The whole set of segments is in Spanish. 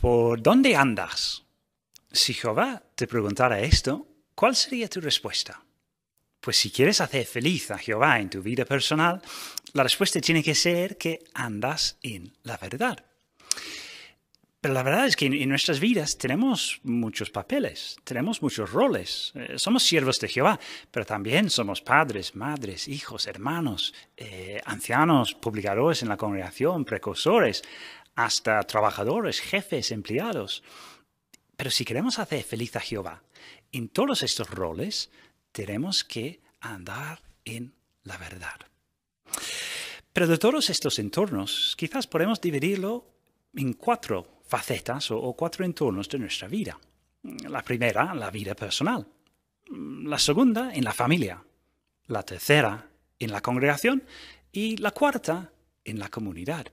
¿Por dónde andas? Si Jehová te preguntara esto, ¿cuál sería tu respuesta? Pues si quieres hacer feliz a Jehová en tu vida personal, la respuesta tiene que ser que andas en la verdad. Pero la verdad es que en nuestras vidas tenemos muchos papeles, tenemos muchos roles. Eh, somos siervos de Jehová, pero también somos padres, madres, hijos, hermanos, eh, ancianos, publicadores en la congregación, precursores, hasta trabajadores, jefes, empleados. Pero si queremos hacer feliz a Jehová en todos estos roles, tenemos que andar en la verdad. Pero de todos estos entornos, quizás podemos dividirlo en cuatro facetas o, cuatro entornos de nuestra vida. La primera, la vida personal. La segunda, en la familia. La tercera, en la congregación. Y la cuarta, en la comunidad.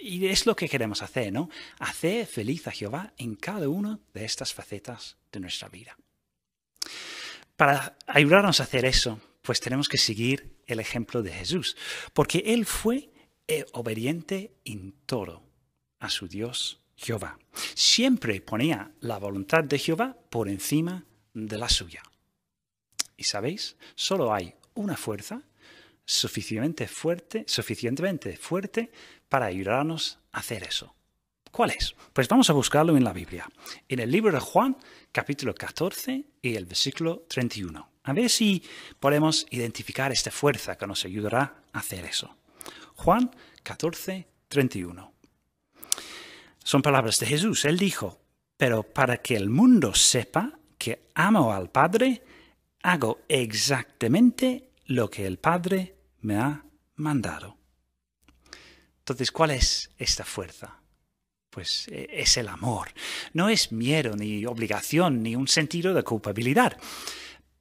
Y es lo que queremos hacer, ¿no? Hacer feliz a Jehová en cada una de estas facetas de nuestra vida. Para ayudarnos a hacer eso, pues tenemos que seguir el ejemplo de Jesús, porque Él fue eh, obediente en todo a su Dios Jehová. Siempre ponía la voluntad de Jehová por encima de la suya. Y sabéis, solo hay una fuerza suficientemente fuerte, suficientemente fuerte para ayudarnos a hacer eso. ¿Cuál es? Pues vamos a buscarlo en la Biblia, en el libro de Juan, capítulo 14 y el versículo 31. A ver si podemos identificar esta fuerza que nos ayudará a hacer eso. Juan 14, 31. Son palabras de Jesús. Él dijo, pero para que el mundo sepa que amo al Padre, hago exactamente lo que el Padre me ha mandado. Entonces, ¿cuál es esta fuerza? Pues e, es el amor. No es miedo, ni obligación, ni un sentido de culpabilidad.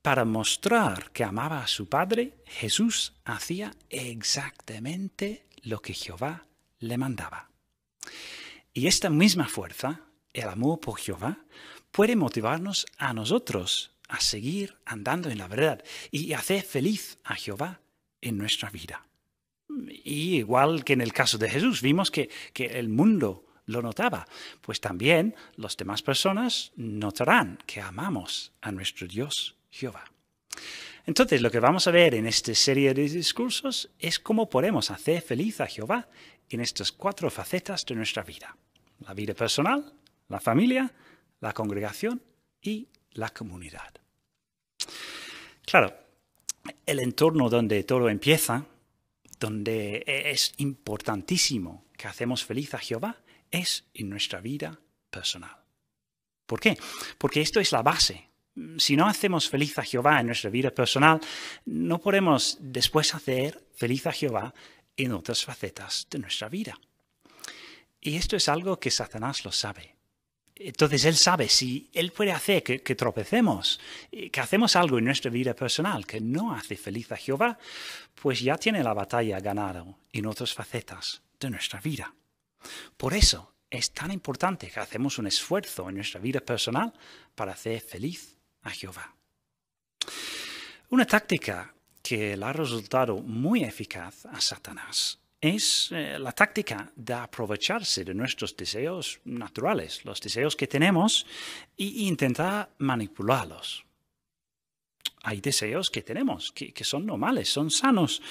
Para mostrar que amaba a su Padre, Jesús hacía exactamente lo que Jehová le mandaba. Y esta misma fuerza, el amor por Jehová, puede motivarnos a nosotros a seguir andando en la verdad y hacer feliz a Jehová en nuestra vida. Y igual que en el caso de Jesús, vimos que, que el mundo lo notaba, pues también las demás personas notarán que amamos a nuestro Dios Jehová. Entonces, lo que vamos a ver en esta serie de discursos es cómo podemos hacer feliz a Jehová en estas cuatro facetas de nuestra vida. La vida personal, la familia, la congregación y la comunidad. Claro, el entorno donde todo empieza, donde es importantísimo que hacemos feliz a Jehová, es en nuestra vida personal. ¿Por qué? Porque esto es la base. Si no hacemos feliz a Jehová en nuestra vida personal, no podemos después hacer feliz a Jehová en otras facetas de nuestra vida. Y esto es algo que Satanás lo sabe. Entonces él sabe si él puede hacer que, tropecemos, que hacemos algo en nuestra vida personal que no hace feliz a Jehová, pues ya tiene la batalla ganada en otras facetas de nuestra vida. Por eso es tan importante que hacemos un esfuerzo en nuestra vida personal para hacer feliz a Jehová. Una táctica que le ha resultado muy eficaz a Satanás es eh, la táctica de aprovecharse de nuestros deseos naturales, los deseos que tenemos, e intentar manipularlos. Hay deseos que tenemos, que, son normales, son sanos,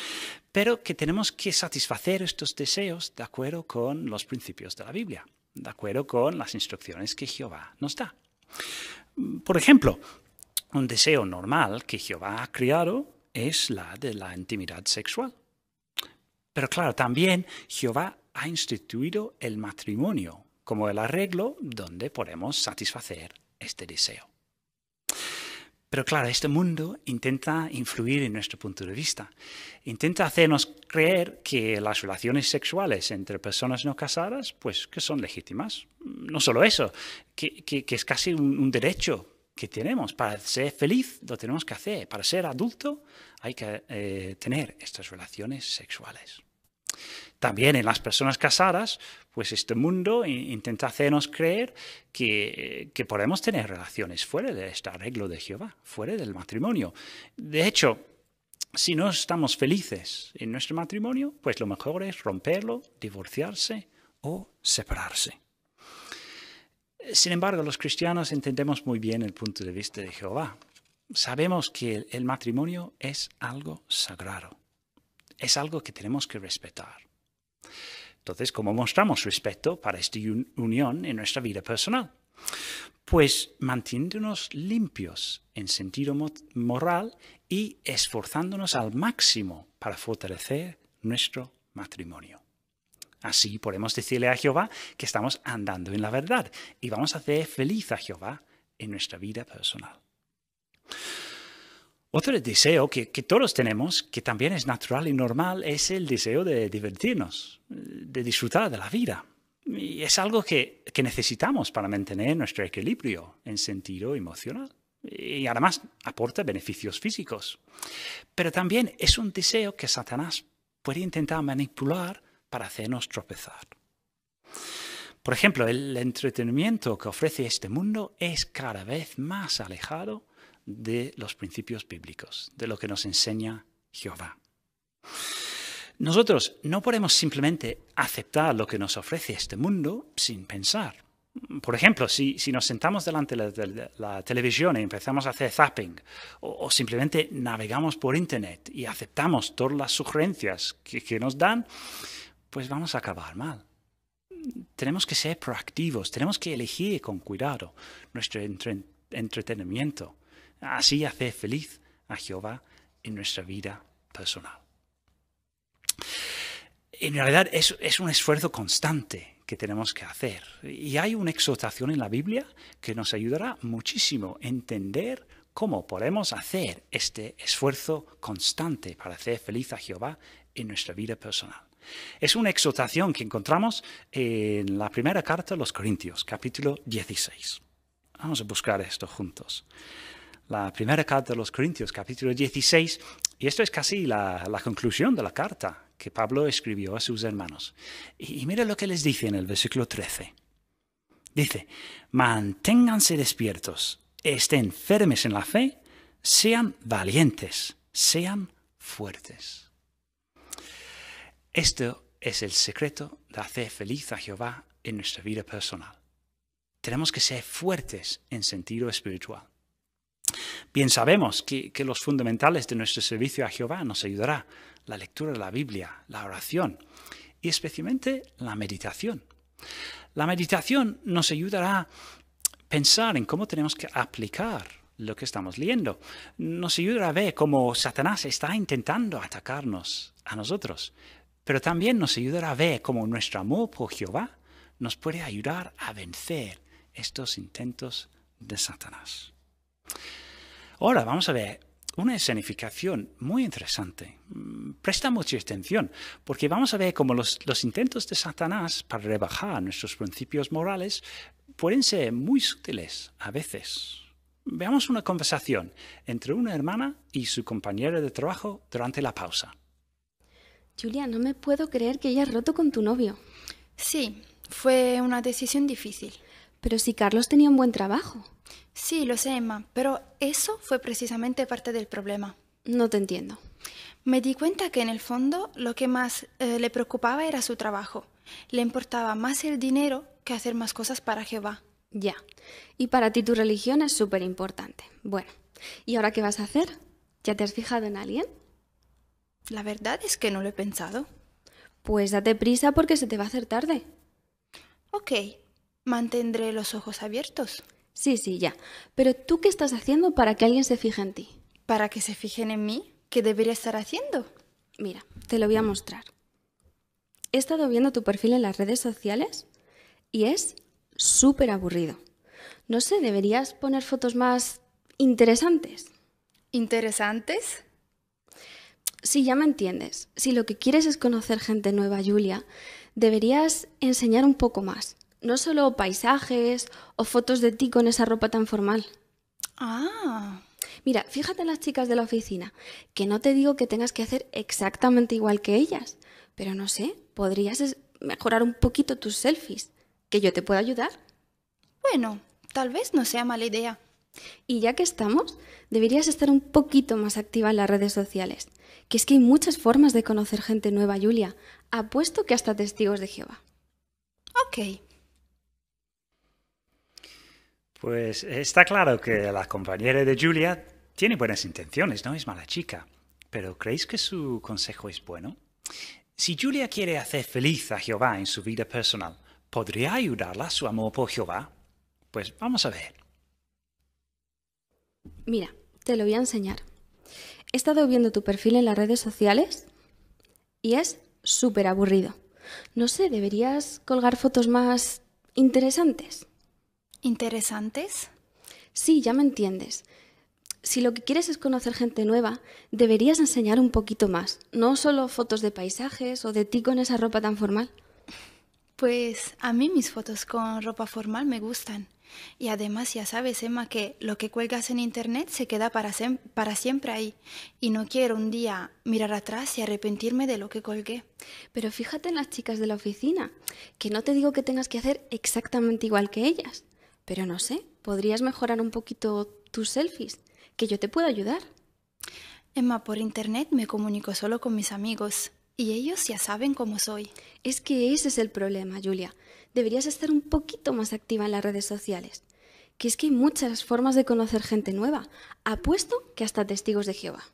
pero que tenemos que satisfacer estos deseos de acuerdo con los principios de la Biblia, de acuerdo con las instrucciones que Jehová nos da. Por ejemplo, un deseo normal que Jehová ha criado es la de la intimidad sexual. Pero claro, también Jehová ha instituido el matrimonio como el arreglo donde podemos satisfacer este deseo. Pero claro, este mundo intenta influir en nuestro punto de vista. Intenta hacernos creer que las relaciones sexuales entre personas no casadas, pues que son legítimas. No solo eso, que, es casi un, derecho que tenemos. Para ser feliz lo tenemos que hacer. Para ser adulto hay que eh, tener estas relaciones sexuales. También en las personas casadas, pues este mundo intenta hacernos creer que, que, podemos tener relaciones fuera de este arreglo de Jehová, fuera del matrimonio. De hecho, Si no estamos felices en nuestro matrimonio, pues lo mejor es romperlo, divorciarse o separarse. Sin embargo, los cristianos entendemos muy bien el punto de vista de Jehová. Sabemos que el matrimonio es algo sagrado, es algo que tenemos que respetar. Entonces, ¿cómo mostramos respeto para esta unión en nuestra vida personal? Pues manteniéndonos limpios en sentido moral y esforzándonos al máximo para fortalecer nuestro matrimonio. Así podemos decirle a Jehová que estamos andando en la verdad y vamos a hacer feliz a Jehová en nuestra vida personal. Otro deseo que, todos tenemos, que también es natural y normal, es el deseo de divertirnos, de disfrutar de la vida. Y es algo que, que necesitamos para mantener nuestro equilibrio en sentido emocional. Y además aporta beneficios físicos. Pero también es un deseo que Satanás puede intentar manipular para hacernos tropezar. Por ejemplo, el entretenimiento que ofrece este mundo es cada vez más alejado de los principios bíblicos, de lo que nos enseña Jehová. Nosotros no podemos simplemente aceptar lo que nos ofrece este mundo sin pensar. Por ejemplo, si, nos sentamos delante de la, televisión y empezamos a hacer zapping, o, simplemente navegamos por Internet y aceptamos todas las sugerencias que nos dan, pues vamos a acabar mal. Tenemos que ser proactivos, tenemos que elegir con cuidado nuestro entretenimiento. Así hacer feliz a Jehová en nuestra vida personal. En realidad es, es un esfuerzo constante que tenemos que hacer. Y hay una exhortación en la Biblia que nos ayudará muchísimo a entender cómo podemos hacer este esfuerzo constante para hacer feliz a Jehová en nuestra vida personal. Es una exhortación que encontramos en la primera carta a los Corintios, capítulo 16. Vamos a buscar esto juntos. La primera carta a los Corintios, capítulo 16, y esto es casi la, conclusión de la carta que Pablo escribió a sus hermanos. Y, y mira lo que les dice en el versículo 13. Dice, manténganse despiertos, estén firmes en la fe, sean valientes, sean fuertes. Esto es el secreto de hacer feliz a Jehová en nuestra vida personal. Tenemos que ser fuertes en sentido espiritual. Bien sabemos que, los fundamentales de nuestro servicio a Jehová nos ayudará la lectura de la Biblia, la oración y especialmente la meditación. La meditación nos ayudará a pensar en cómo tenemos que aplicar lo que estamos leyendo. Nos ayudará a ver cómo Satanás está intentando atacarnos a nosotros, pero también nos ayudará a ver cómo nuestro amor por Jehová nos puede ayudar a vencer estos intentos de Satanás. Ahora vamos a ver una escenificación muy interesante. Mm, presta mucha atención, porque vamos a ver cómo los, los, intentos de Satanás para rebajar nuestros principios morales pueden ser muy sutiles a veces. Veamos una conversación entre una hermana y su compañera de trabajo durante la pausa. Julia, no me puedo creer que hayas roto con tu novio. Sí, fue una decisión difícil. Pero si Carlos tenía un buen trabajo. Sí, lo sé, Emma, pero eso fue precisamente parte del problema. No te entiendo. Me di cuenta que en el fondo lo que más eh, le preocupaba era su trabajo. Le importaba más el dinero que hacer más cosas para Jehová. Ya. Y para ti tu religión es súper importante. Bueno, ¿y ahora qué vas a hacer? ¿Ya te has fijado en alguien? La verdad es que no lo he pensado. Pues date prisa porque se te va a hacer tarde. Ok, mantendré los ojos abiertos. Sí, sí, ya. Pero tú qué estás haciendo para que alguien se fije en ti? ¿Para que se fijen en mí? ¿Qué debería estar haciendo? Mira, te lo voy a mostrar. He estado viendo tu perfil en las redes sociales y es súper aburrido. No sé, deberías poner fotos más interesantes. ¿Interesantes? Sí, ya me entiendes. Si lo que quieres es conocer gente nueva, Julia, deberías enseñar un poco más. No solo paisajes o fotos de ti con esa ropa tan formal. Ah. Mira, fíjate en las chicas de la oficina, que no te digo que tengas que hacer exactamente igual que ellas, pero no sé, podrías mejorar un poquito tus selfies, que yo te pueda ayudar. Bueno, tal vez no sea mala idea. Y ya que estamos, deberías estar un poquito más activa en las redes sociales, que es que hay muchas formas de conocer gente nueva, Julia. Apuesto que hasta testigos de Jehová. Ok. Pues está claro que la compañera de Julia tiene buenas intenciones, no es mala chica. Pero ¿creéis que su consejo es bueno? Si Julia quiere hacer feliz a Jehová en su vida personal, ¿podría ayudarla su amor por Jehová? Pues vamos a ver. Mira, te lo voy a enseñar. He estado viendo tu perfil en las redes sociales y es súper aburrido. No sé, ¿deberías colgar fotos más interesantes? ¿Interesantes? Sí, ya me entiendes. Si lo que quieres es conocer gente nueva, deberías enseñar un poquito más, no solo fotos de paisajes o de ti con esa ropa tan formal. Pues a mí mis fotos con ropa formal me gustan. Y además ya sabes, Emma, que lo que cuelgas en Internet se queda para, para siempre ahí. Y no quiero un día mirar atrás y arrepentirme de lo que colgué. Pero fíjate en las chicas de la oficina, que no te digo que tengas que hacer exactamente igual que ellas. Pero no sé, podrías mejorar un poquito tus selfies, que yo te puedo ayudar. Emma, por Internet me comunico solo con mis amigos. Y ellos ya saben cómo soy. Es que ese es el problema, Julia deberías estar un poquito más activa en las redes sociales. Que es que hay muchas formas de conocer gente nueva. Apuesto que hasta testigos de Jehová.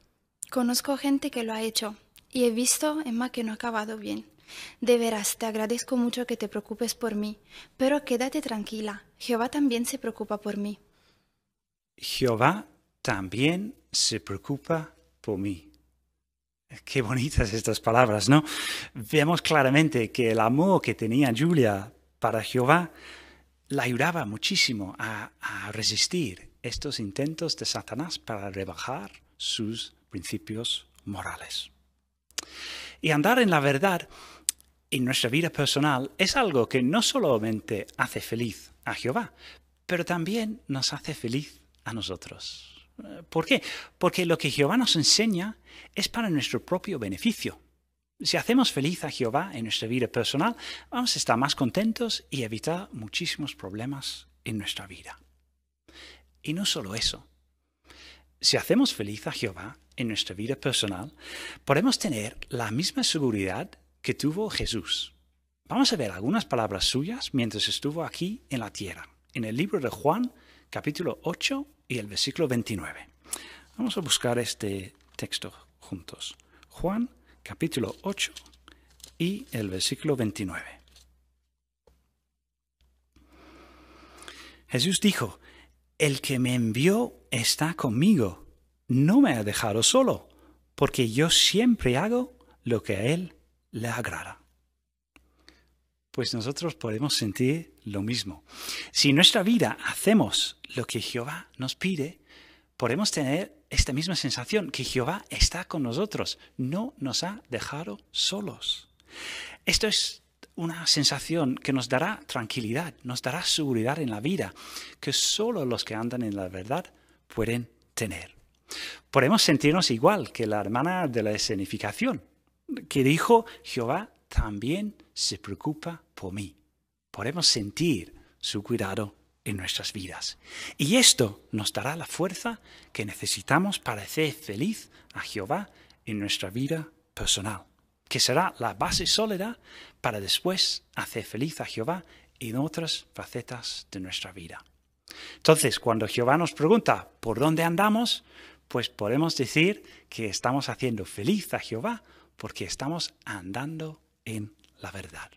Conozco gente que lo ha hecho y he visto, Emma, que no ha acabado bien. De veras, te agradezco mucho que te preocupes por mí, pero quédate tranquila. Jehová también se preocupa por mí. Jehová también se preocupa por mí. Qué bonitas estas palabras, ¿no? Vemos claramente que el amor que tenía Julia para Jehová la ayudaba muchísimo a, resistir estos intentos de Satanás para rebajar sus principios morales. Y andar en la verdad en nuestra vida personal es algo que no solamente hace feliz a Jehová, pero también nos hace feliz a nosotros. ¿Por qué? Porque lo que Jehová nos enseña es para nuestro propio beneficio. Si hacemos feliz a Jehová en nuestra vida personal, vamos a estar más contentos y evitar muchísimos problemas en nuestra vida. Y no solo eso. Si hacemos feliz a Jehová en nuestra vida personal, podemos tener la misma seguridad que tuvo Jesús. Vamos a ver algunas palabras suyas mientras estuvo aquí en la tierra, en el libro de Juan, capítulo 8 y el versículo 29. Vamos a buscar este texto juntos. Juan capítulo 8 y el versículo 29. Jesús dijo, El que me envió está conmigo, no me ha dejado solo, porque yo siempre hago lo que a Él le agrada. Pues nosotros podemos sentir lo mismo. Si en nuestra vida hacemos lo que Jehová nos pide, podemos tener esta misma sensación, que Jehová está con nosotros, no nos ha dejado solos. Esto es una sensación que nos dará tranquilidad, nos dará seguridad en la vida, que solo los que andan en la verdad pueden tener. Podemos sentirnos igual que la hermana de la escenificación, que dijo, Jehová también se preocupa por mí. Podemos sentir su cuidado en nuestras vidas. Y esto nos dará la fuerza que necesitamos para hacer feliz a Jehová en nuestra vida personal, que será la base sólida para después hacer feliz a Jehová en otras facetas de nuestra vida. Entonces, cuando Jehová nos pregunta por dónde andamos, pues podemos decir que estamos haciendo feliz a Jehová porque estamos andando en la verdad.